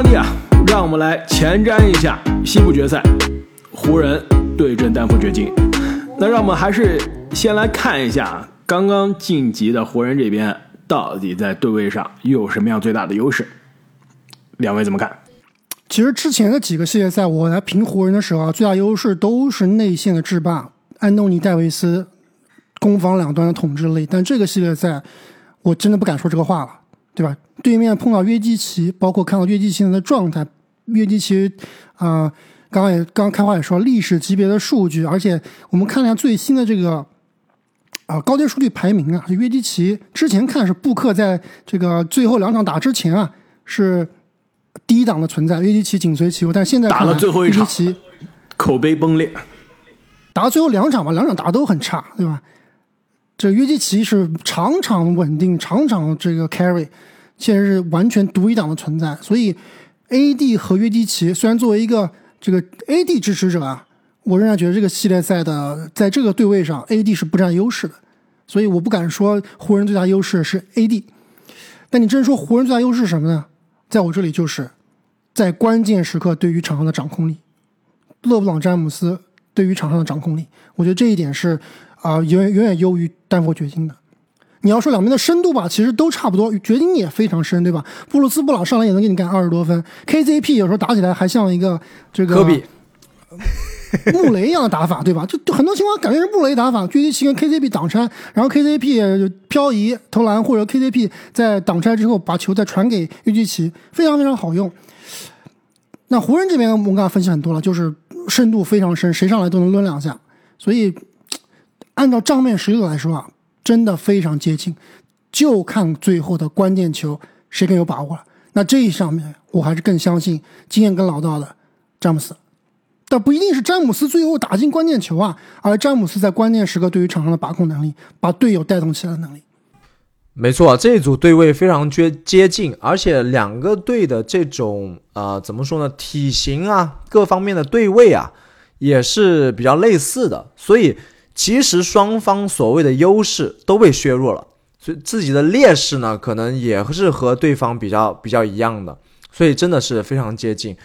关帝啊，让我们来前瞻一下西部决赛，湖人对阵丹佛掘金。那让我们还是先来看一下刚刚晋级的湖人这边到底在对位上有什么样最大的优势？两位怎么看？其实之前的几个系列赛，我来评湖人的时候啊，最大优势都是内线的制霸，安东尼戴维斯攻防两端的统治力。但这个系列赛，我真的不敢说这个话了，对吧？对面碰到约基奇，包括看到约基奇的状态，约基奇啊，刚刚也刚刚开话也说历史级别的数据，而且我们看了下最新的这个啊高阶数据排名啊，约基奇之前看是布克在这个最后两场打之前啊是。第一档的存在，约基奇紧随其后，但现在打了最后一场，约基奇口碑崩裂。打到最后两场吧，两场打的都很差，对吧？这约基奇是场场稳定，场场这个 carry，现在是完全独一档的存在。所以，AD 和约基奇虽然作为一个这个 AD 支持者啊，我仍然觉得这个系列赛的在这个对位上，AD 是不占优势的。所以我不敢说湖人最大优势是 AD，但你真说湖人最大优势是什么呢？在我这里就是，在关键时刻对于场上的掌控力，勒布朗詹姆斯对于场上的掌控力，我觉得这一点是啊远远远优于丹佛掘金的。你要说两边的深度吧，其实都差不多，掘金也非常深，对吧？布鲁斯布朗上来也能给你干二十多分，KZP 有时候打起来还像一个这个科比。穆雷一样的打法，对吧？就很多情况感觉是穆雷打法，狙击器跟 KZP 挡拆，然后 KZP 漂移投篮，或者 KZP 在挡拆之后把球再传给约基奇，非常非常好用。那湖人这边我们刚才分析很多了，就是深度非常深，谁上来都能抡两下。所以按照账面实力来说啊，真的非常接近，就看最后的关键球谁更有把握了。那这一上面我还是更相信经验更老道的詹姆斯。但不一定是詹姆斯最后打进关键球啊，而詹姆斯在关键时刻对于场上的把控能力，把队友带动起来的能力。没错，这一组对位非常接接近，而且两个队的这种呃怎么说呢，体型啊各方面的对位啊也是比较类似的，所以其实双方所谓的优势都被削弱了，所以自己的劣势呢可能也是和对方比较比较一样的，所以真的是非常接近。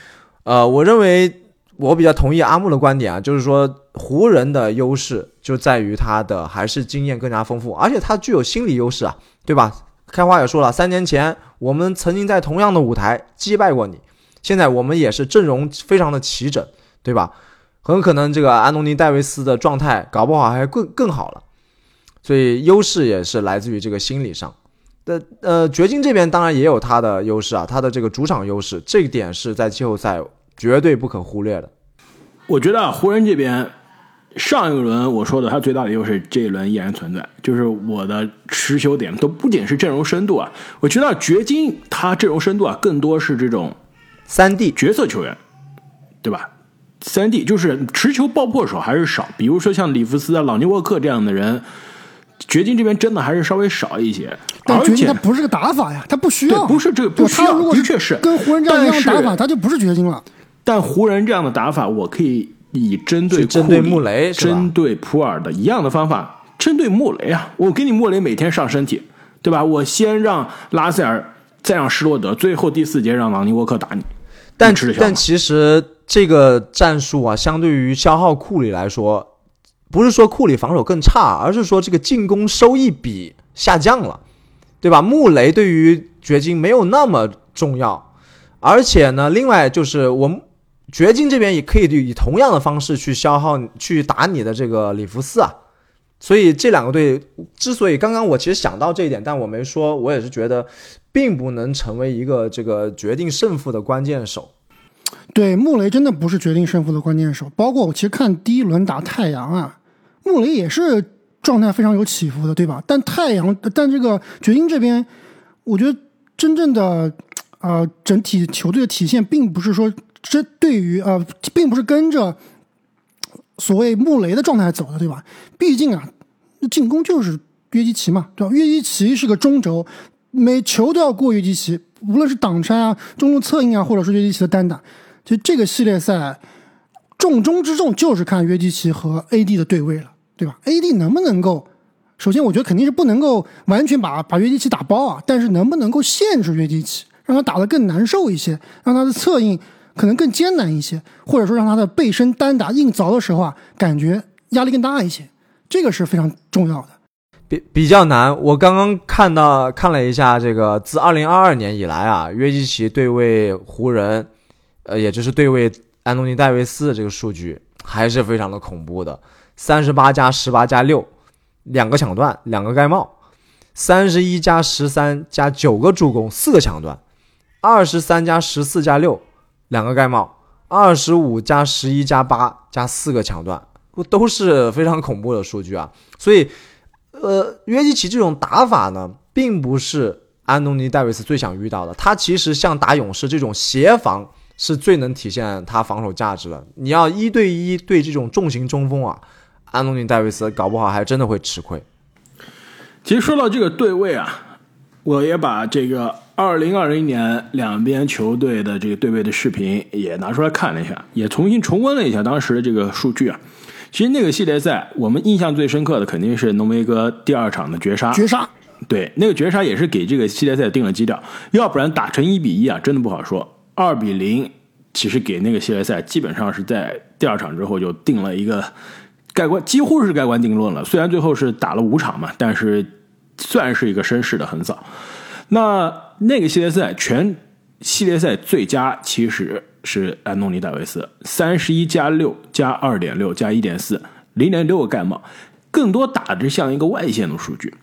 呃，我认为。我比较同意阿木的观点啊，就是说湖人的优势就在于他的还是经验更加丰富，而且他具有心理优势啊，对吧？开花也说了，三年前我们曾经在同样的舞台击败过你，现在我们也是阵容非常的齐整，对吧？很可能这个安东尼戴维斯的状态搞不好还更更好了，所以优势也是来自于这个心理上的。呃，掘金这边当然也有他的优势啊，他的这个主场优势，这一点是在季后赛。绝对不可忽略的。我觉得湖人这边上一轮我说的他最大的优势，这一轮依然存在，就是我的持球点都不仅是阵容深度啊。我觉得掘金他阵容深度啊，更多是这种三 D 角色球员，对吧？三 D 就是持球爆破手还是少，比如说像里弗斯啊、朗尼沃克这样的人，掘金这边真的还是稍微少一些。但掘金他不是个打法呀，他不需要，不是这个不需要，的确是跟湖人这样一样打法，他就不是掘金了。但湖人这样的打法，我可以以针对针对穆雷、针对普尔的一样的方法，针对穆雷啊！我给你穆雷每天上身体，对吧？我先让拉塞尔，再让施罗德，最后第四节让朗尼沃克打你。但但其实这个战术啊，相对于消耗库里来说，不是说库里防守更差，而是说这个进攻收益比下降了，对吧？穆雷对于掘金没有那么重要，而且呢，另外就是我们。掘金这边也可以以同样的方式去消耗、去打你的这个里弗斯啊，所以这两个队之所以刚刚我其实想到这一点，但我没说，我也是觉得并不能成为一个这个决定胜负的关键手。对，穆雷真的不是决定胜负的关键手。包括我其实看第一轮打太阳啊，穆雷也是状态非常有起伏的，对吧？但太阳，但这个掘金这边，我觉得真正的啊，整体球队的体现并不是说。这对于呃，并不是跟着所谓穆雷的状态走的，对吧？毕竟啊，进攻就是约基奇嘛，对吧？约基奇是个中轴，每球都要过约基奇，无论是挡拆啊、中路策应啊，或者是约基奇的单打。就这个系列赛重中之重就是看约基奇和 AD 的对位了，对吧？AD 能不能够？首先，我觉得肯定是不能够完全把把约基奇打包啊，但是能不能够限制约基奇？让他打得更难受一些，让他的策应可能更艰难一些，或者说让他的背身单打硬凿的时候啊，感觉压力更大一些，这个是非常重要的。比比较难。我刚刚看到看了一下这个，自二零二二年以来啊，约基奇对位湖人，呃，也就是对位安东尼戴维斯的这个数据还是非常的恐怖的，三十八加十八加六，两个抢断，两个盖帽，三十一加十三加九个助攻，四个抢断，二十三加十四加六，两个盖帽，二十五加十一加八加四个抢断，都是非常恐怖的数据啊，所以。呃，约基奇这种打法呢，并不是安东尼戴维斯最想遇到的。他其实像打勇士这种协防是最能体现他防守价值的。你要一对一对这种重型中锋啊，安东尼戴维斯搞不好还真的会吃亏。其实说到这个对位啊，我也把这个二零二零年两边球队的这个对位的视频也拿出来看了一下，也重新重温了一下当时的这个数据啊。其实那个系列赛，我们印象最深刻的肯定是浓眉哥第二场的绝杀。绝杀，对，那个绝杀也是给这个系列赛定了基调。要不然打成一比一啊，真的不好说。二比零，其实给那个系列赛基本上是在第二场之后就定了一个盖棺，几乎是盖棺定论了。虽然最后是打了五场嘛，但是算是一个绅士的横扫。那那个系列赛全系列赛最佳其实。是安东尼戴维斯，三十一加六加二点六加一点四，零点六个盖帽，更多打的像一个外线的数据。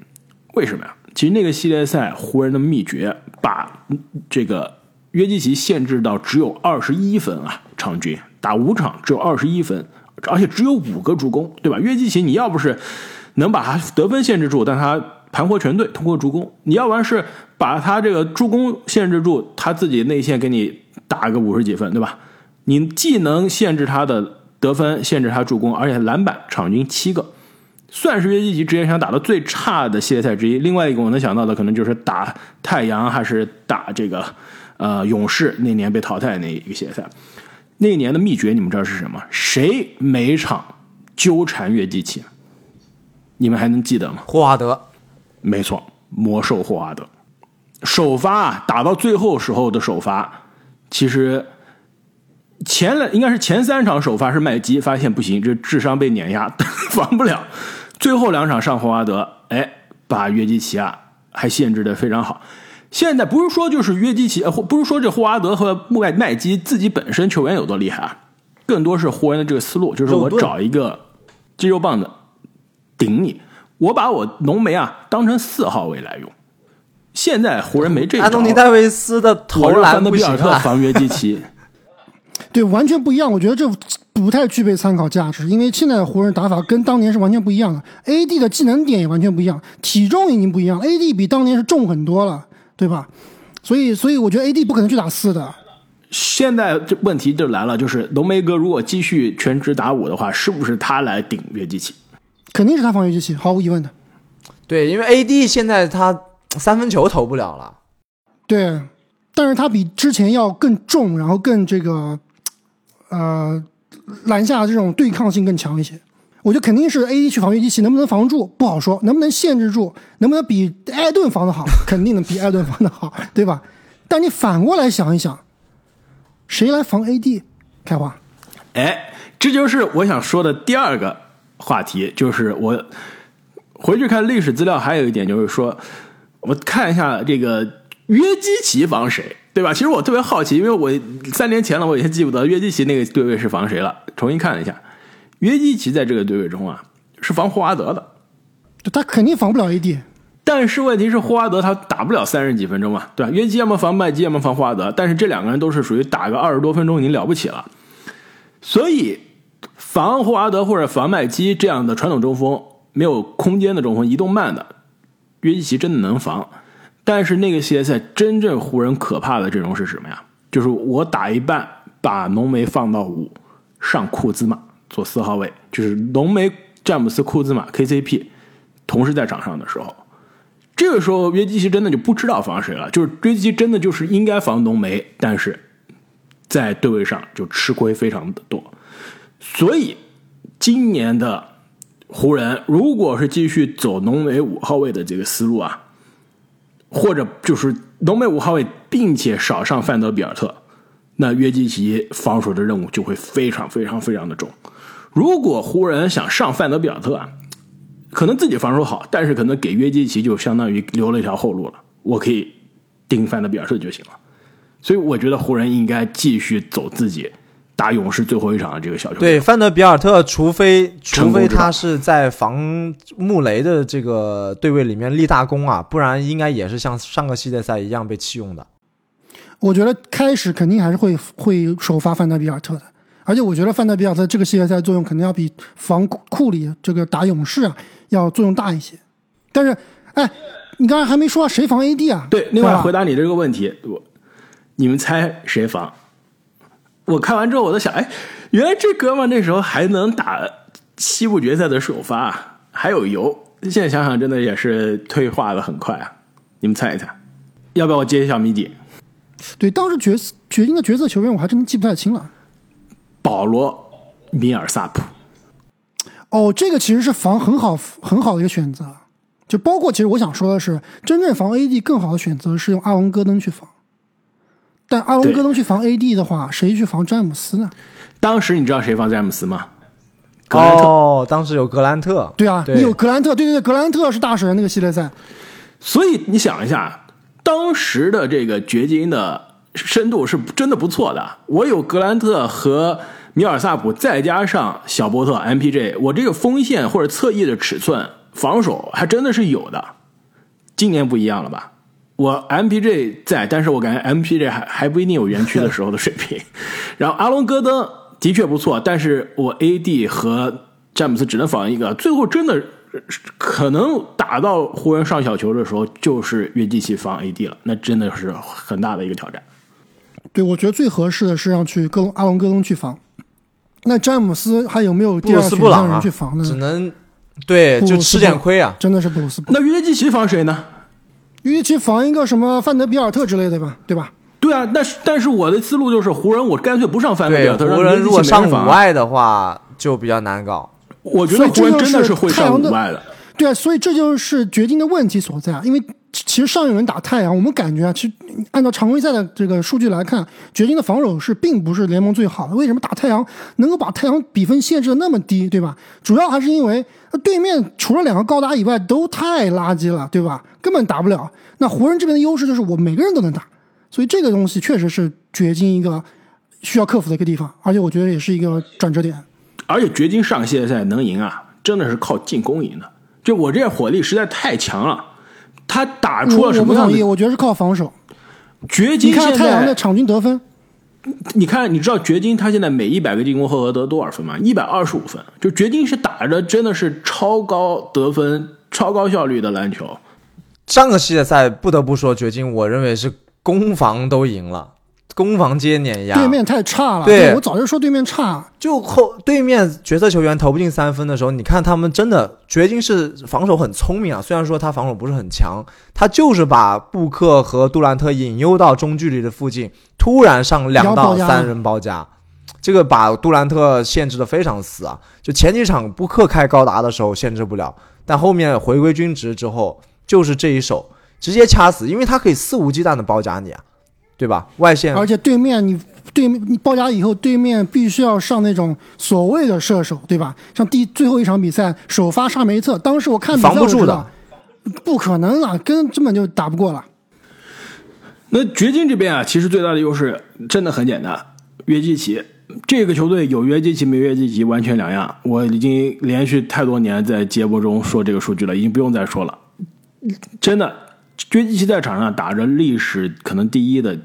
为什么呀？其实那个系列赛湖人的秘诀，把这个约基奇限制到只有二十一分啊，场均打五场只有二十一分，而且只有五个助攻，对吧？约基奇你要不是能把他得分限制住，但他盘活全队通过助攻，你要不然是把他这个助攻限制住，他自己内线给你。打个五十几分，对吧？你既能限制他的得分，限制他助攻，而且篮板场均七个，算是约基奇职业生涯打的最差的系列赛之一。另外一个我能想到的，可能就是打太阳还是打这个呃勇士那年被淘汰那一个系列赛。那一年的秘诀你们知道是什么？谁每场纠缠约基奇？你们还能记得吗？霍华德，没错，魔兽霍华德首发打到最后时候的首发。其实前两应该是前三场首发是麦基，发现不行，这智商被碾压，防不了。最后两场上霍华德，哎，把约基奇啊还限制的非常好。现在不是说就是约基奇，或不是说这霍华德和麦麦基自己本身球员有多厉害啊，更多是湖人的这个思路，就是我找一个肌肉棒子顶你，我把我浓眉啊当成四号位来用。现在湖人没这安东尼戴维斯的投篮的比尔特防约基奇，对，完全不一样。我觉得这不太具备参考价值，因为现在的湖人打法跟当年是完全不一样的。AD 的技能点也完全不一样，体重已经不一样，AD 比当年是重很多了，对吧？所以，所以我觉得 AD 不可能去打四的。现在这问题就来了，就是浓眉哥如果继续全职打五的话，是不是他来顶约基奇？肯定是他防约基奇，毫无疑问的。对，因为 AD 现在他。三分球投不了了，对，但是他比之前要更重，然后更这个，呃，篮下这种对抗性更强一些。我觉得肯定是 A D 去防约基奇，能不能防住不好说，能不能限制住，能不能比艾顿防的好，肯定能比艾顿防的好，对吧？但你反过来想一想，谁来防 A D？开花，哎，这就是我想说的第二个话题，就是我回去看历史资料，还有一点就是说。我看一下这个约基奇防谁，对吧？其实我特别好奇，因为我三年前了，我已经记不得约基奇那个对位是防谁了。重新看了一下，约基奇在这个对位中啊，是防霍华德的。他肯定防不了 AD，但是问题是霍华德他打不了三十几分钟啊，对吧？约基要么防麦基，要么防霍华德，但是这两个人都是属于打个二十多分钟已经了不起了。所以防霍华德或者防麦基这样的传统中锋，没有空间的中锋，移动慢的。约基奇真的能防，但是那个系列赛真正湖人可怕的阵容是什么呀？就是我打一半，把浓眉放到五，上库兹马做四号位，就是浓眉、詹姆斯、库兹马、KCP 同时在场上的时候，这个时候约基奇真的就不知道防谁了。就是约基奇真的就是应该防浓眉，但是在对位上就吃亏非常的多。所以今年的。湖人如果是继续走浓眉五号位的这个思路啊，或者就是浓眉五号位并且少上范德比尔特，那约基奇防守的任务就会非常非常非常的重。如果湖人想上范德比尔特啊，可能自己防守好，但是可能给约基奇就相当于留了一条后路了。我可以盯范德比尔特就行了。所以我觉得湖人应该继续走自己打勇士最后一场的这个小球。对，范德比尔特，除非除非他是在防穆雷的这个对位里面立大功啊，不然应该也是像上个系列赛一样被弃用的。我觉得开始肯定还是会会首发范德比尔特的，而且我觉得范德比尔特这个系列赛作用肯定要比防库库里这个打勇士啊要作用大一些。但是，哎，你刚才还没说谁防 AD 啊？对，另外回答你这个问题，我你们猜谁防？我看完之后我在想，哎，原来这哥们那时候还能打西部决赛的首发啊，还有油。现在想想，真的也是退化的很快啊。你们猜一猜，要不要我揭晓谜底？对，当时角色掘金的角色球员我还真记不太清了。保罗·米尔萨普。哦，这个其实是防很好很好的一个选择，就包括其实我想说的是，真正防 AD 更好的选择是用阿隆戈登去防。但阿隆戈登去防 AD 的话，谁去防詹姆斯呢？当时你知道谁防詹姆斯吗？格兰特。哦，当时有格兰特，对啊，对你有格兰特，对对对，格兰特是大神那个系列赛，所以你想一下，当时的这个掘金的深度是真的不错的。我有格兰特和米尔萨普，再加上小波特、MPJ，我这个锋线或者侧翼的尺寸防守还真的是有的。今年不一样了吧？我 MPJ 在，但是我感觉 MPJ 还还不一定有园区的时候的水平。然后阿隆戈登的确不错，但是我 AD 和詹姆斯只能防一个，最后真的可能打到湖人上小球的时候，就是约基奇防 AD 了，那真的是很大的一个挑战。对我觉得最合适的是让去戈阿隆戈登去防。那詹姆斯还有没有第布鲁斯二选项布朗啊人去防，呢？只能对就吃点亏啊。真的是布鲁斯布朗，那约基奇防谁呢？约基奇防一个什么范德比尔特之类的吧，对吧？对啊，但是但是我的思路就是湖人，我干脆不上范德比，尔特，让湖人如果上五，外的话，就比较难搞。我觉得湖人真的是会上五外的。对啊，所以这就是掘金的问题所在啊。因为其实上一轮打太阳，我们感觉啊，其实按照常规赛的这个数据来看，掘金的防守是并不是联盟最好的。为什么打太阳能够把太阳比分限制的那么低，对吧？主要还是因为对面除了两个高达以外都太垃圾了，对吧？根本打不了。那湖人这边的优势就是我每个人都能打，所以这个东西确实是掘金一个需要克服的一个地方，而且我觉得也是一个转折点。而且掘金上个系列赛能赢啊，真的是靠进攻赢的。就我这火力实在太强了，他打出了什么样我不同意，的？我觉得是靠防守。掘金你看现在，太阳的场均得分，你看，你知道掘金他现在每一百个进攻回合得多少分吗？一百二十五分。就掘金是打着真的是超高得分、超高效率的篮球。上个系列赛不得不说，掘金我认为是攻防都赢了，攻防皆碾压。对面太差了。对我早就说对面差。就后对面角色球员投不进三分的时候，你看他们真的掘金是防守很聪明啊。虽然说他防守不是很强，他就是把布克和杜兰特引诱到中距离的附近，突然上两到三人包夹，这个把杜兰特限制的非常死啊。就前几场布克开高达的时候限制不了，但后面回归均值之后，就是这一手直接掐死，因为他可以肆无忌惮的包夹你啊，对吧？外线而且对面你对面你包夹以后，对面必须要上那种所谓的射手，对吧？像第最后一场比赛首发沙梅特，当时我看比赛防不住的不可能啊，根根本就打不过了。那掘金这边啊，其实最大的优势真的很简单，约基奇这个球队有约基奇没约基奇完全两样。我已经连续太多年在节目中说这个数据了，已经不用再说了。真的，约基奇在场上打着历史可能第一的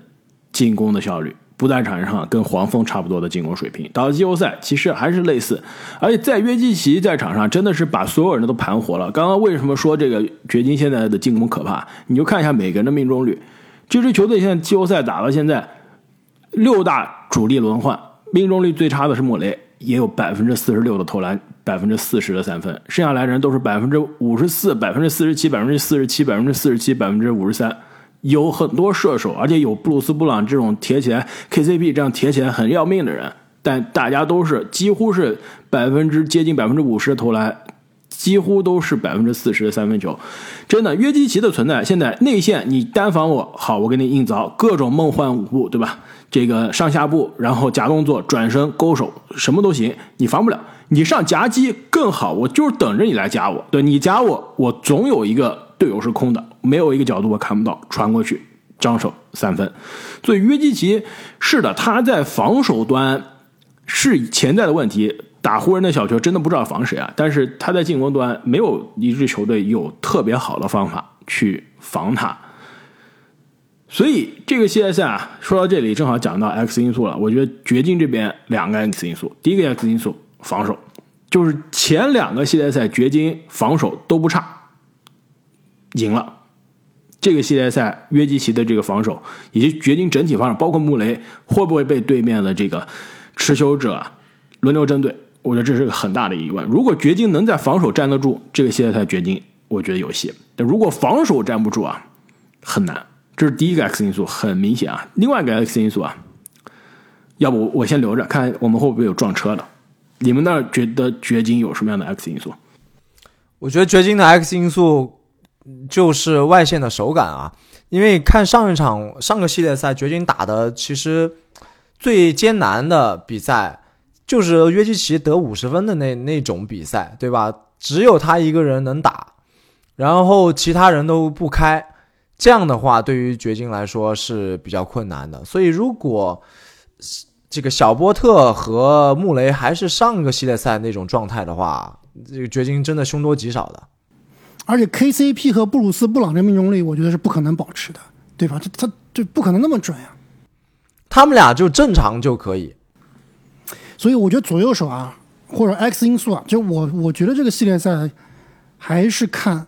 进攻的效率，不在场上跟黄蜂差不多的进攻水平。到季后赛，其实还是类似。而且在约基奇在场上，真的是把所有人都盘活了。刚刚为什么说这个掘金现在的进攻可怕？你就看一下每个人的命中率。这支球队现在季后赛打到现在，六大主力轮换，命中率最差的是莫雷，也有百分之四十六的投篮，百分之四十的三分，剩下来的人都是百分之五十四、百分之四十七、百分之四十七、百分之四十七、百分之五十三。有很多射手，而且有布鲁斯布朗这种铁起来 KCP 这样铁起来很要命的人，但大家都是几乎是百分之接近百分之五十的投篮，几乎都是百分之四十的三分球。真的，约基奇的存在，现在内线你单防我好，我给你硬凿各种梦幻舞步，对吧？这个上下步，然后假动作、转身、勾手，什么都行，你防不了。你上夹击更好，我就是等着你来夹我。对你夹我，我总有一个队友是空的，没有一个角度我看不到，传过去，张手三分。所以约基奇是的，他在防守端是潜在的问题。打湖人的小球真的不知道防谁啊！但是他在进攻端没有一支球队有特别好的方法去防他。所以这个系列赛啊，说到这里正好讲到 X 因素了。我觉得掘金这边两个 X 因素，第一个 X 因素防守，就是前两个系列赛掘金防守都不差，赢了。这个系列赛约基奇的这个防守以及掘金整体防守，包括穆雷会不会被对面的这个持球者轮流针对？我觉得这是个很大的疑问。如果掘金能在防守站得住，这个系列赛掘金我觉得有戏。但如果防守站不住啊，很难。这是第一个 X 因素，很明显啊。另外一个 X 因素啊，要不我先留着看我们会不会有撞车的。你们那觉得掘金有什么样的 X 因素？我觉得掘金的 X 因素就是外线的手感啊，因为看上一场上个系列赛掘金打的其实最艰难的比赛。就是约基奇得五十分的那那种比赛，对吧？只有他一个人能打，然后其他人都不开，这样的话对于掘金来说是比较困难的。所以如果这个小波特和穆雷还是上个系列赛那种状态的话，这个掘金真的凶多吉少的。而且 KCP 和布鲁斯布朗的命中率，我觉得是不可能保持的，对吧？这他就不可能那么准呀。他们俩就正常就可以。所以我觉得左右手啊，或者 X 因素啊，就我我觉得这个系列赛还是看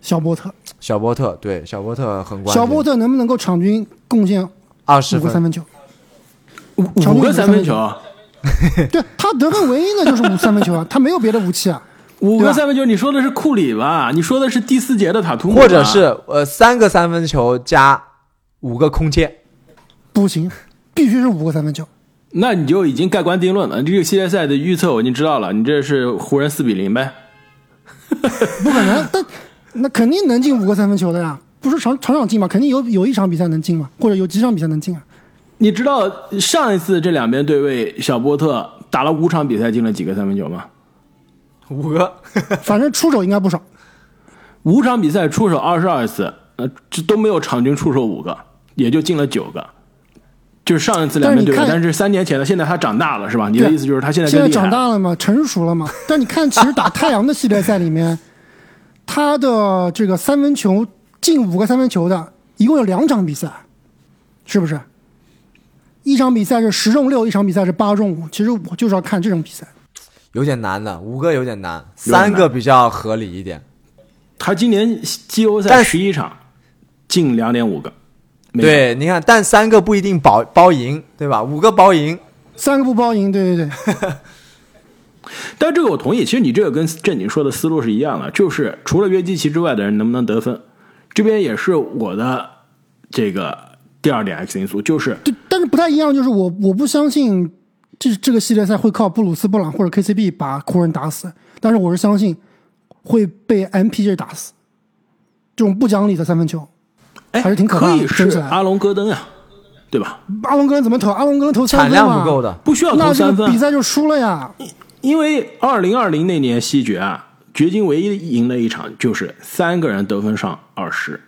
小波特。小波特对小波特很关键。小波特能不能够场均贡献二十个三分球？五五个三分球？对他得分唯一的就是五三分球啊，他没有别的武器啊。五个三分球，你说的是库里吧？你说的是第四节的塔图姆？或者是呃三个三分球加五个空切？不行，必须是五个三分球。那你就已经盖棺定论了。这个系列赛的预测我已经知道了，你这是湖人四比零呗？不可能，但那肯定能进五个三分球的呀，不是场场场进嘛？肯定有有一场比赛能进嘛，或者有几场比赛能进啊？你知道上一次这两边对位，小波特打了五场比赛进了几个三分球吗？五个，反正出手应该不少。五场比赛出手二十二次，呃，这都没有场均出手五个，也就进了九个。就是上一次两边对，但是三年前的，现在他长大了是吧？你的意思就是他现在现在长大了嘛，成熟了嘛？但你看，其实打太阳的系列赛里面，他的这个三分球进五个三分球的，一共有两场比赛，是不是？一场比赛是十中六，一场比赛是八中五。其实我就是要看这种比赛，有点难的，五个有点难，三个比较合理一点。他今年季后赛十一场进两点五个。对，你看，但三个不一定保包赢，对吧？五个包赢，三个不包赢，对对对。但这个我同意，其实你这个跟正经说的思路是一样的，就是除了约基奇之外的人能不能得分，这边也是我的这个第二点 X 因素，就是对，但是不太一样，就是我我不相信这这个系列赛会靠布鲁斯布朗或者 KCB 把湖人打死，但是我是相信会被 MPJ 打死，这种不讲理的三分球。哎还是挺可可以是阿隆戈登啊，对吧？阿隆戈登怎么投？阿隆戈登投三分产量不够的，不需要投三分，比赛就输了呀。因为二零二零那年西决啊，掘金唯一赢的一场就是三个人得分上二十，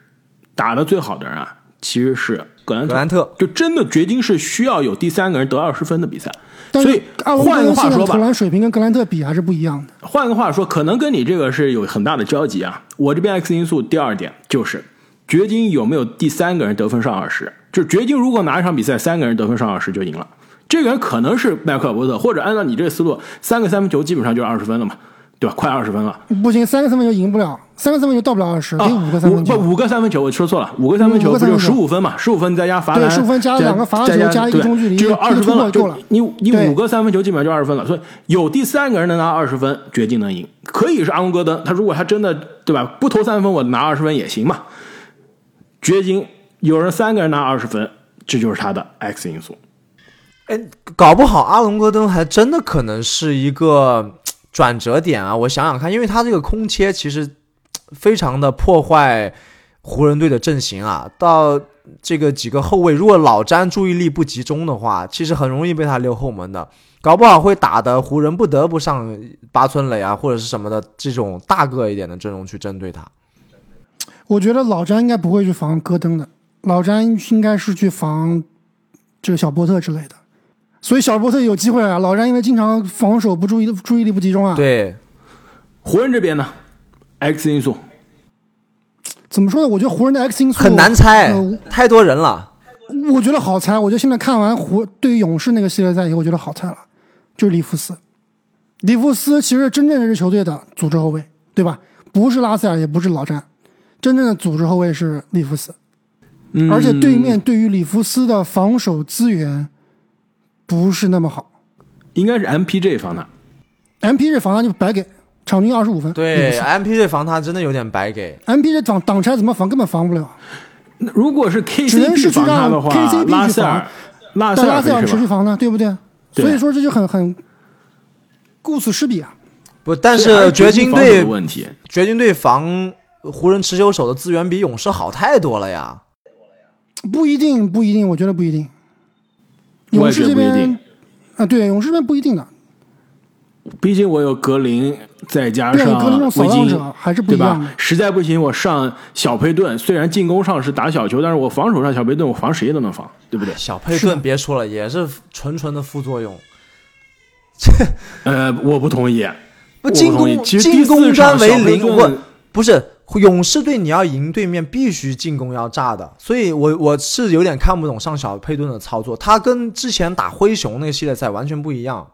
打的最好的人啊，其实是格兰格兰特。就真的掘金是需要有第三个人得二十分的比赛。所以换个话说吧，投篮水平跟格兰特比还是不一样的。换个话说，可能跟你这个是有很大的交集啊。我这边 X 因素第二点就是。掘金有没有第三个人得分上二十？就是掘金如果拿一场比赛三个人得分上二十就赢了，这个人可能是迈克尔伯特，或者按照你这个思路，三个三分球基本上就是二十分了嘛，对吧？快二十分了。不行，三个三分球赢不了，三个三分球到不了二十，得五个三分球。不，五个三分球，我说错了，五个三分球不就十五分嘛？十五分再加罚篮，十五分加两个罚球加一个中距离，就二十分了。就你你五个三分球基本上就二十分了，所以有第三个人能拿二十分，掘金能赢。可以是阿隆戈登，他如果他真的对吧，不投三分我拿二十分也行嘛。掘金有人三个人拿二十分，这就是他的 X 因素。哎，搞不好阿隆戈登还真的可能是一个转折点啊，我想想看，因为他这个空切其实非常的破坏湖人队的阵型啊。到这个几个后卫，如果老詹注意力不集中的话，其实很容易被他溜后门的，搞不好会打的湖人不得不上八村垒啊，或者是什么的这种大个一点的阵容去针对他。我觉得老詹应该不会去防戈登的，老詹应该是去防这个小波特之类的。所以小波特有机会啊，老詹因为经常防守不注意，注意力不集中啊。对，湖人这边呢，X 因素怎么说呢？我觉得湖人的 X 因素很难猜呃，太多人了。我觉得好猜。我觉得现在看完湖对于勇士那个系列赛以后，我觉得好猜了，就是里弗斯。里弗斯其实真正是球队的组织后卫，对吧？不是拉塞尔，也不是老詹，真正的组织后卫是里弗斯。嗯而且对面对于里弗斯的防守资源不是那么好应该是 MPJ 防他。，MPJ 防他就白给，场均二十五分。对，MPJ 防他真的有点白给。，MPJ 挡挡拆怎么防根本防不了，那如果是只能是 KCP 防他的话去让 KCP，拉塞尔，拉塞但拉塞尔？持续防呢，对不对？对所以说这就很很顾此失彼啊。不，但是掘金队掘金队防湖人持球手的资源比勇士好太多了呀。不一定，不一定，我觉得不一定。勇士这边不一定啊，对，勇士这边不一定的。毕竟我有格林，再加对上格林这种扫维金荡者还是不对吧一样的？实在不行，我上小佩顿，虽然进攻上是打小球，但是我防守上小佩顿，我防谁都能防，对不对？小佩顿别说了，也是纯纯的副作用。呃，我不同意，我不进不同意。攻其实进攻第四场端为零，小佩顿我不是勇士队，你要赢对面必须进攻要炸的，所以我我是有点看不懂上小佩顿的操作，他跟之前打灰熊那个系列赛完全不一样。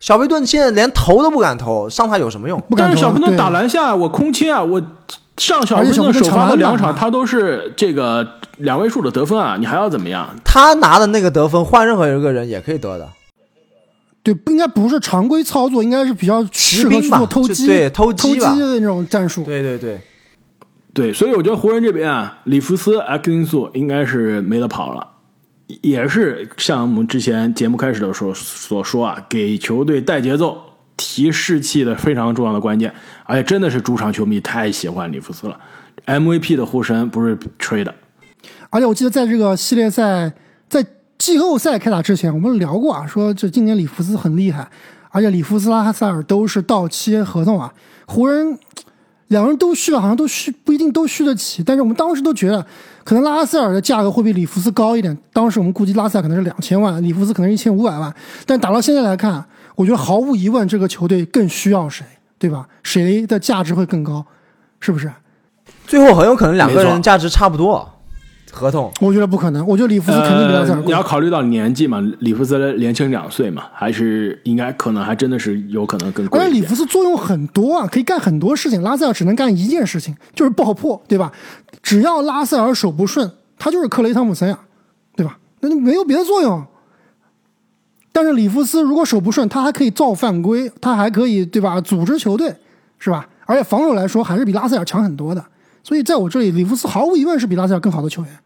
小佩顿现在连投都不敢投，上他有什么用？不敢投但是小佩顿打篮下，我空切啊，我上小佩顿首发的两场，他都是这个两位数的得分啊，你还要怎么样？他拿的那个得分，换任何一个人也可以得的。对，不应该不是常规操作，应该是比较适合做偷鸡、对偷偷鸡吧的那种战术。对对对，对，所以我觉得湖人这边啊，里弗斯 X 因素应该是没得跑了，也是像我们之前节目开始的时候所说啊，给球队带节奏、提士气的非常重要的关键，而且真的是主场球迷太喜欢里弗斯了，MVP 的呼声不是吹的。而且我记得在这个系列赛在季后赛开打之前，我们聊过啊，说这今年里弗斯很厉害，而且里弗斯、拉塞尔都是到期合同啊，湖人两个人都续了，好像都续不一定都续得起，但是我们当时都觉得可能拉塞尔的价格会比里弗斯高一点，当时我们估计拉塞尔可能是两千万，里弗斯可能是一千五百万，但打到现在来看，我觉得毫无疑问这个球队更需要谁，对吧？谁的价值会更高，是不是？最后很有可能两个人价值差不多，合同。我觉得不可能，我觉得里弗斯肯定比拉塞尔呃，你要考虑到年纪嘛，里弗斯年轻两岁嘛，还是应该可能还真的是有可能更而且里弗。斯作用很多啊，可以干很多事情。拉塞尔只能干一件事情，就是爆破，对吧？只要拉塞尔手不顺，他就是克雷汤姆森呀，对吧？那就没有别的作用。但是里弗斯如果手不顺，他还可以造犯规，他还可以对吧？组织球队，是吧？而且防守来说，还是比拉塞尔强很多的。所以在我这里，里弗斯毫无疑问是比拉塞尔更好的球员。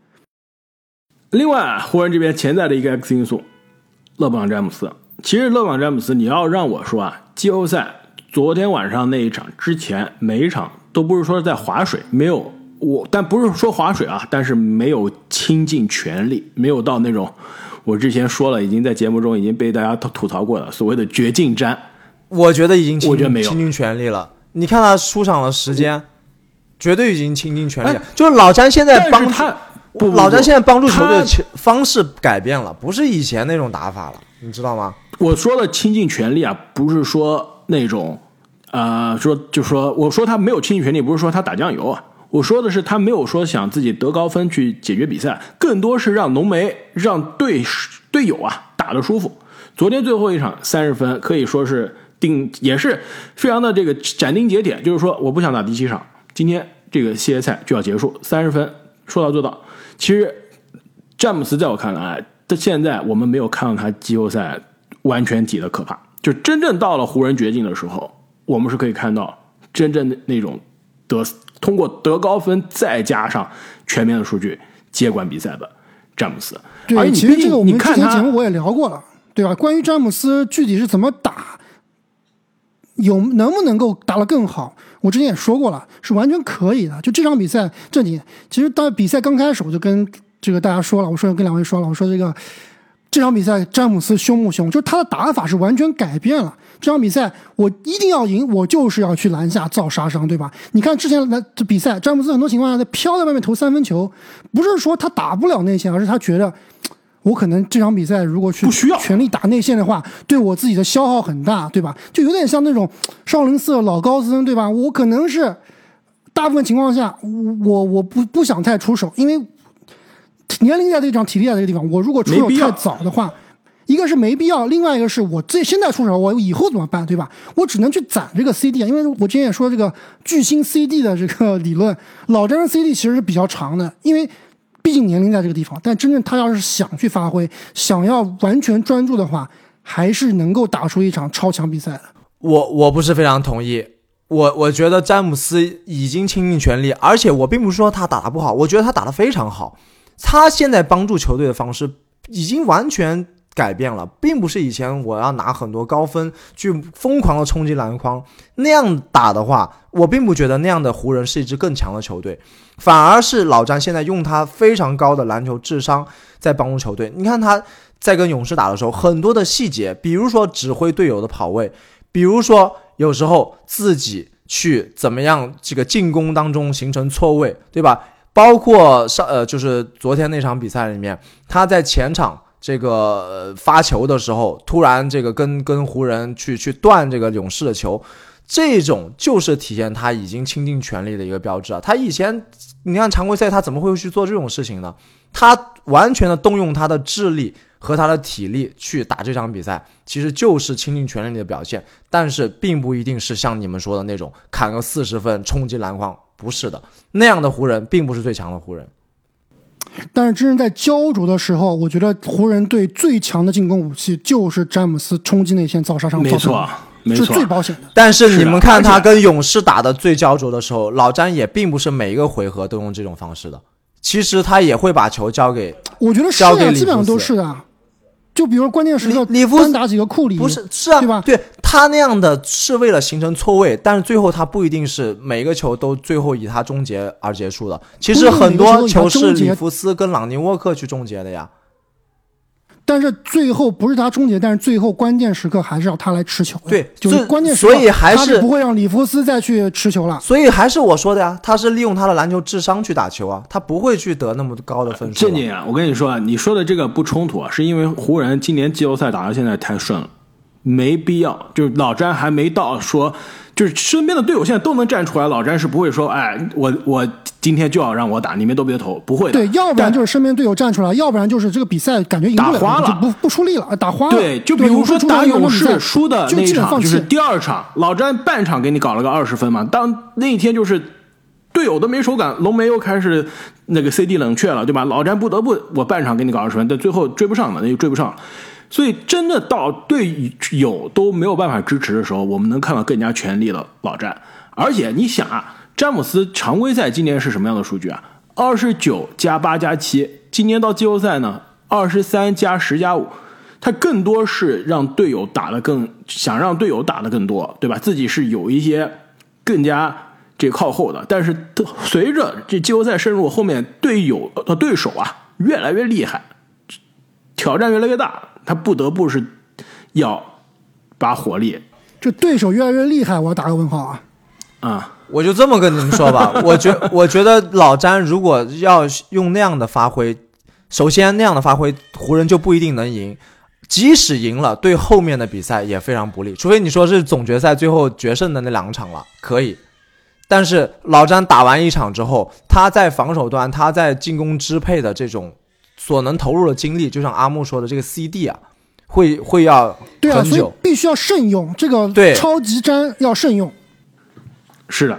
另外，湖人这边潜在的一个 X 因素，勒布朗詹姆斯。其实勒布朗詹姆斯，你要让我说啊，季后赛昨天晚上那一场之前每一场都不是说在划水，没有我，但不是说划水啊，但是没有倾尽全力，没有到那种我之前说了，已经在节目中已经被大家吐吐槽过了，所谓的绝境战。我觉得已经我觉得没有倾尽全力了。你看他出场的时间，绝对已经倾尽全力了。哎就是老詹现在帮他老詹现在帮助球队的方式改变了，不是以前那种打法了，你知道吗？我说的倾尽全力啊，不是说那种，呃，说就说我说他没有倾尽全力，不是说他打酱油啊，我说的是他没有说想自己得高分去解决比赛，更多是让浓眉让队队友啊打得舒服。昨天最后一场三十分可以说是定，也是非常的这个斩钉截铁，就是说我不想打第七场，今天这个系列赛就要结束，三十分说到做到。其实詹姆斯在我看来，他现在我们没有看到他季后赛完全体的可怕。就真正到了湖人绝境的时候，我们是可以看到真正的那种得通过得高分再加上全面的数据接管比赛的詹姆斯。而且其实这个我们之前节目，我也聊过了，对吧？关于詹姆斯具体是怎么打，有能不能够打得更好？我之前也说过了，是完全可以的。就这场比赛，这里其实到比赛刚开始，我就跟这个大家说了，我说跟两位说了，我说这个这场比赛詹姆斯凶不凶？就是他的打法是完全改变了。这场比赛我一定要赢，我就是要去篮下造杀伤，对吧？你看之前的比赛，詹姆斯很多情况下在飘在外面投三分球，不是说他打不了内线，而是他觉得。我可能这场比赛如果去不需要全力打内线的话，对我自己的消耗很大，对吧？就有点像那种少林寺的老高僧，对吧？我可能是大部分情况下，我我不不想太出手，因为年龄在这个地方，体力在这个地方，我如果出手太早的话，一个是没必要，另外一个是我这现在出手，我以后怎么办，对吧？我只能去攒这个 CD，因为我之前也说这个巨星 CD 的这个理论，老詹的 CD 其实是比较长的，因为。毕竟年龄在这个地方，但真正他要是想去发挥，想要完全专注的话，还是能够打出一场超强比赛的。我我不是非常同意，我我觉得詹姆斯已经倾尽全力，而且我并不是说他打得不好，我觉得他打得非常好。他现在帮助球队的方式已经完全改变了，并不是以前我要拿很多高分去疯狂的冲击篮筐那样打的话，我并不觉得那样的湖人是一支更强的球队。反而是老詹现在用他非常高的篮球智商在帮助球队。你看他在跟勇士打的时候，很多的细节，比如说指挥队友的跑位，比如说有时候自己去怎么样这个进攻当中形成错位，对吧？包括上呃，就是昨天那场比赛里面，他在前场这个发球的时候，突然这个跟跟湖人去去断这个勇士的球。这种就是体现他已经倾尽全力的一个标志啊！他以前，你看常规赛他怎么会去做这种事情呢？他完全的动用他的智力和他的体力去打这场比赛，其实就是倾尽全力的表现。但是并不一定是像你们说的那种砍个四十分冲击篮筐，不是的，那样的湖人并不是最强的湖人。但是真正在焦灼的时候，我觉得湖人队最强的进攻武器就是詹姆斯冲击内线造杀伤，没错。没错是最保险的，但是你们看他跟勇士打的最焦灼的时候，老詹也并不是每一个回合都用这种方式的。其实他也会把球交给，我觉得是啊，基本上都是的。就比如关键时刻，里夫单打几个库里，不是是啊，对吧？对他那样的是为了形成错位，但是最后他不一定是每一个球都最后以他终结而结束的。其实很多球是里弗斯跟朗尼沃克去终结的呀。但是最后不是他终结，但是最后关键时刻还是要他来持球。对，就是关键时刻，所以还是不会让里弗斯再去持球了。所以还是我说的呀，他是利用他的篮球智商去打球啊，他不会去得那么高的分数。正经啊，我跟你说啊，你说的这个不冲突啊，是因为湖人今年季后赛打到现在太顺了，没必要。就是老詹还没到说。就是身边的队友现在都能站出来，老詹是不会说，哎，我我今天就要让我打，你们都别投，不会的。对，要不然就是身边队友站出来，要不然就是这个比赛感觉赢不了，就不不出力了，打花了。对，就比如说打勇士输的那一场，就是第二场，老詹半场给你搞了个二十分嘛，当那一天就是队友都没手感，龙梅又开始那个 CD 冷却了，对吧？老詹不得不我半场给你搞二十分，但最后追不上了，那就追不上。所以，真的到队友都没有办法支持的时候，我们能看到更加全力的老詹。而且，你想啊，詹姆斯常规赛今年是什么样的数据啊？二十九加八加七。今年到季后赛呢，二十三加十加五。他更多是让队友打的更，想让队友打的更多，对吧？自己是有一些更加这靠后的。但是，随着这季后赛深入，后面队友呃对手啊越来越厉害，挑战越来越大。他不得不是要把火力，这对手越来越厉害，我要打个问号啊！啊，我就这么跟你们说吧，我觉我觉得老詹如果要用那样的发挥，首先那样的发挥，湖人就不一定能赢，即使赢了，对后面的比赛也非常不利。除非你说是总决赛最后决胜的那两场了，可以。但是老詹打完一场之后，他在防守端，他在进攻支配的这种。所能投入的精力，就像阿木说的，这个 CD 啊，会会要对啊，所以必须要慎用这个对超级粘要慎用。是的，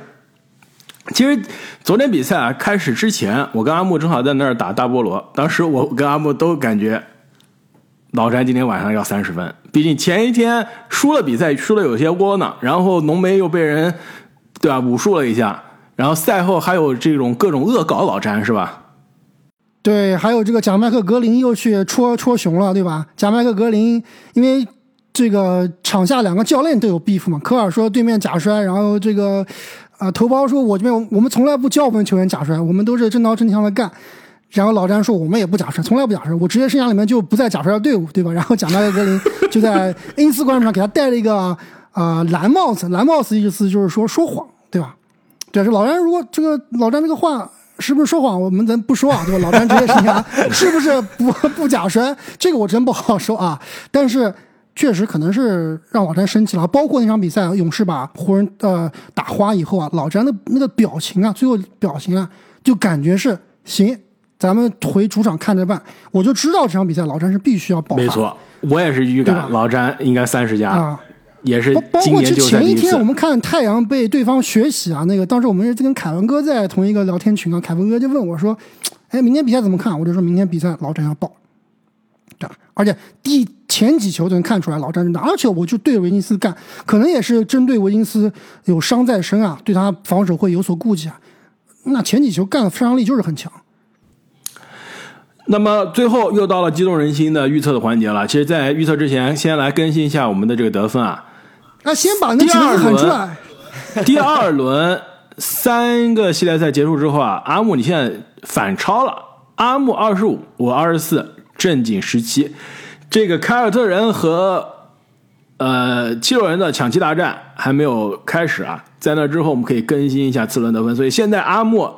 其实昨天比赛啊开始之前，我跟阿木正好在那儿打大菠萝，当时我跟阿木都感觉老詹今天晚上要三十分，毕竟前一天输了比赛，输的有些窝囊，然后浓眉又被人对吧武术了一下，然后赛后还有这种各种恶搞老詹是吧？对，还有这个贾麦克格林又去戳戳熊了，对吧？贾麦克格林因为这个场下两个教练都有 beef 嘛，科尔说对面假摔，然后这个啊、头孢说我这边我们从来不教我们球员假摔，我们都是真刀真枪的干。然后老詹说我们也不假摔，从来不假摔，我职业生涯里面就不在假摔的队伍，对吧？然后贾纳格林就在 A 四官上给他戴了一个啊、呃蓝帽子，蓝帽子意思就是说说谎，对吧？对，是老詹如果这个老詹这个话是不是说谎，我们咱不说啊，对吧？老詹职业生涯是不是不不假摔，这个我真不好说啊。但是确实可能是让老詹生气了，包括那场比赛，勇士把湖人呃打花以后啊，老詹的那个表情啊，最后表情啊，就感觉是行，咱们回主场看着办。我就知道这场比赛老詹是必须要爆发，没错，我也是预感老詹应该三十加，啊。也是包包今年括之前一天我。们看太阳被对方学习啊，那个当时我们是跟凯文哥在同一个聊天群啊，凯文哥就问我说：“哎，明天比赛怎么看？”我就说明天比赛老詹要爆，对吧？而且第前几球就能看出来老詹真的，而且我就对维金斯干，可能也是针对维金斯有伤在身啊，对他防守会有所顾忌啊。那前几球干的杀伤力就是很强，那么最后又到了激动人心的预测的环节了。其实，在预测之前，先来更新一下我们的这个得分啊。那先把那几个字喊出来。第二轮三个系列赛结束之后啊，阿木你现在反超了，阿木二十五，我二十四，正经十七。这个凯尔特人和呃七六人的抢七大战还没有开始啊，在那之后我们可以更新一下次轮得分。所以现在阿木，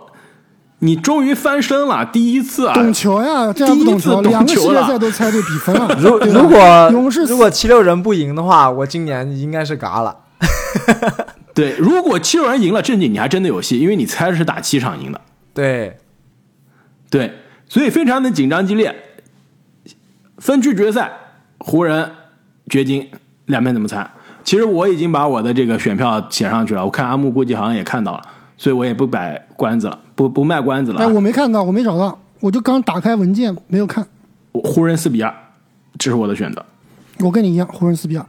你终于翻身了，第一次啊，懂球呀，这样不懂球，第一次懂两个系球了列赛都猜对比分了。如如果 勇士如果七六人不赢的话，我今年应该是嘎了。对，如果七六人赢了，正经你还真的有戏，因为你猜的是打七场赢的。对，对，所以非常的紧张激烈。分区决赛，湖人、掘金两边怎么猜？其实我已经把我的这个选票写上去了，我看阿木估计好像也看到了，所以我也不摆关子了，不不卖关子了哎，啊。我没看到，我没找到，我就刚打开文件没有看。我湖人四比二，这是我的选择。我跟你一样，湖人四比二，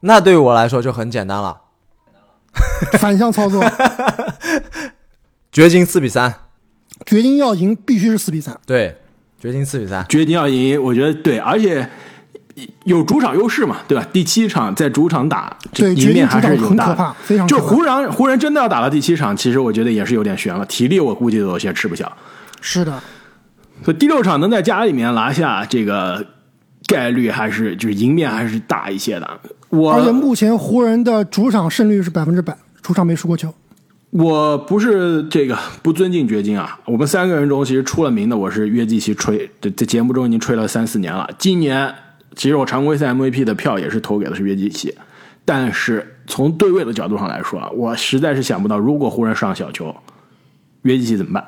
那对于我来说就很简单了，反向操作，掘金四比三，掘金要赢必须是四比三。对，掘金四比三，掘金要赢，我觉得对，而且有主场优势嘛，对吧？第七场在主场打，这对赢面还是很可怕非常就湖人湖人真的要打到第七场，其实我觉得也是有点悬了，体力我估计都有些吃不消。是的，所以第六场能在家里面拿下这个概率还是就是赢面还是大一些的。我而且目前湖人的主场胜率是百分之百，主场没输过球。我不是这个不尊敬掘金啊，我们三个人中其实出了名的，我是约基奇吹，在在节目中已经吹了三四年了。今年其实我常规赛 MVP 的票也是投给的是约基奇，但是从对位的角度上来说，我实在是想不到，如果湖人上小球，约基奇怎么办？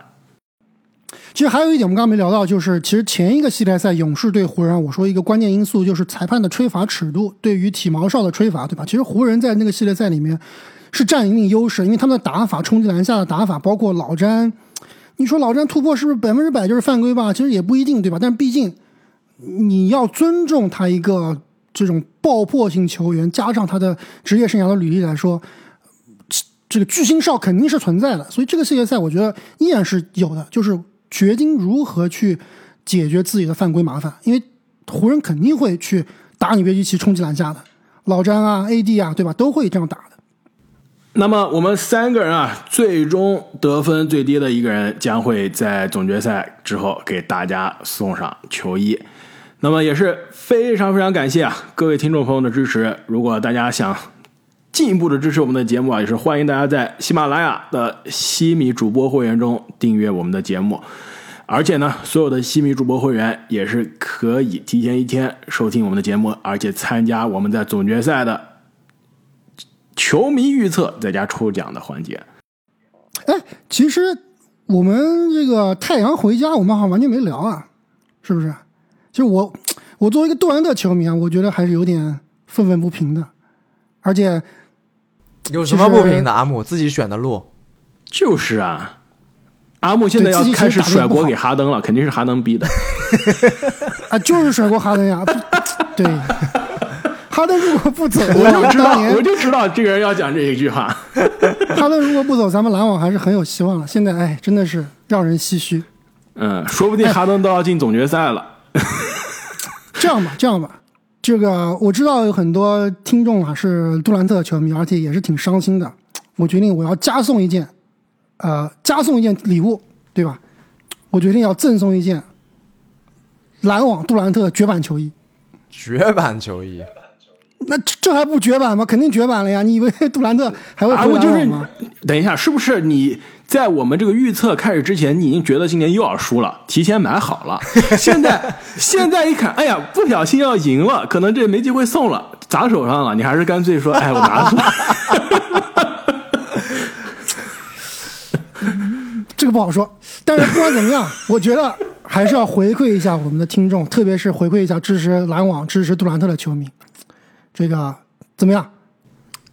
其实还有一点，我们刚刚没聊到，就是其实前一个系列赛勇士对湖人，我说一个关键因素就是裁判的吹罚尺度，对于体毛哨的吹罚，对吧？其实湖人在那个系列赛里面是占一定优势，因为他们的打法、冲击篮下的打法，包括老詹，你说老詹突破是不是百分之百就是犯规吧？其实也不一定，对吧？但毕竟你要尊重他一个这种爆破性球员，加上他的职业生涯的履历来说，这个巨星哨肯定是存在的，所以这个系列赛我觉得依然是有的，就是掘金如何去解决自己的犯规麻烦，因为湖人肯定会去打你约基奇冲击篮下的，老詹啊、AD 啊，对吧，都会这样打的。那么我们三个人啊，最终得分最低的一个人将会在总决赛之后给大家送上球衣。那么也是非常非常感谢啊各位听众朋友的支持。如果大家想进一步的支持我们的节目啊，也是欢迎大家在喜马拉雅的西米主播会员中订阅我们的节目。而且呢，所有的西米主播会员也是可以提前一天收听我们的节目，而且参加我们在总决赛的球迷预测再加抽奖的环节。哎，其实我们这个太阳回家，我们好像完全没聊啊，是不是？其实我我作为一个杜兰特球迷啊，我觉得还是有点愤愤不平的，而且有什么不平的？阿姆自己选的路，就是啊，阿木现在要开始甩锅给哈登了，肯定是哈登逼的。啊，就是甩锅哈登呀，对，哈登如果不走，我就知道我就知道这个人要讲这一句话。哈登如果不走，咱们篮网还是很有希望了。现在哎，真的是让人唏嘘。嗯，说不定哈登都要进总决赛了。这样吧，这样吧，这个我知道有很多听众啊是杜兰特的球迷，而且也是挺伤心的。我决定我要加送一件，呃，加送一件礼物，对吧？我决定要赠送一件篮网杜兰特绝版球衣。绝版球衣，那这这还不绝版吗？肯定绝版了呀！你以为 杜兰特还会啊，回我就是吗？等一下，是不是你在我们这个预测开始之前，你已经觉得今年又要输了，提前买好了？现在现在一看，哎呀，不小心要赢了，可能这没机会送了，砸手上了，你还是干脆说，哎，我拿走。这个不好说。但是不管怎么样，我觉得还是要回馈一下我们的听众，特别是回馈一下支持篮网、支持杜兰特的球迷。这个怎么样？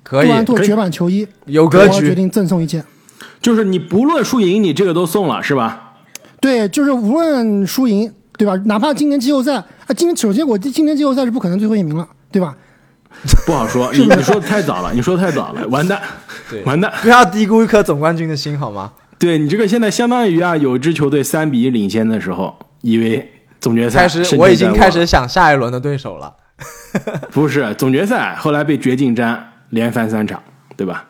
可以杜兰特绝版球衣，有格局。我决定赠送一件。就是你不论输赢，你这个都送了，是吧？对，就是无论输赢，对吧？哪怕今年季后赛，啊，今年首先我今年季后赛是不可能最后一名了，对吧？不好说，你 你说的太早了，你说的太早了，完蛋，对完蛋。不要低估一颗总冠军的心，好吗？对你这个现在相当于啊，有支球队三比一领先的时候，以为总决赛开始，我已经开始想下一轮的对手了。不是总决赛，后来被掘进战连翻三场，对吧？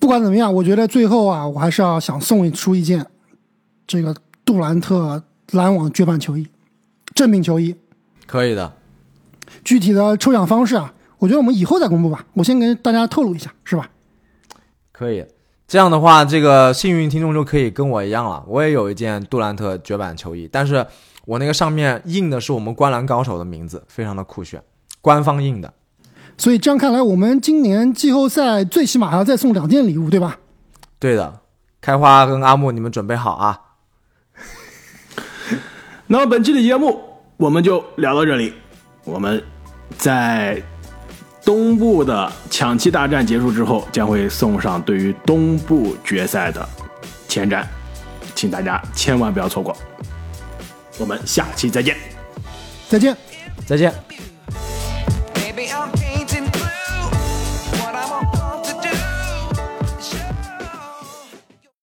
不管怎么样，我觉得最后啊，我还是要想送出一件这个杜兰特篮网绝版球衣，正品球衣。可以的，具体的抽奖方式啊，我觉得我们以后再公布吧。我先跟大家透露一下，是吧？可以。这样的话，这个幸运听众就可以跟我一样了。我也有一件杜兰特绝版球衣，但是我那个上面印的是我们灌篮高手的名字，非常的酷炫，官方印的。所以这样看来，我们今年季后赛最起码还要再送两件礼物，对吧？对的，开花跟阿木，你们准备好啊！那么本期的节目我们就聊到这里，我们在东部的抢七大战结束之后，将会送上对于东部决赛的前瞻，请大家千万不要错过。我们下期再见。再见。再见。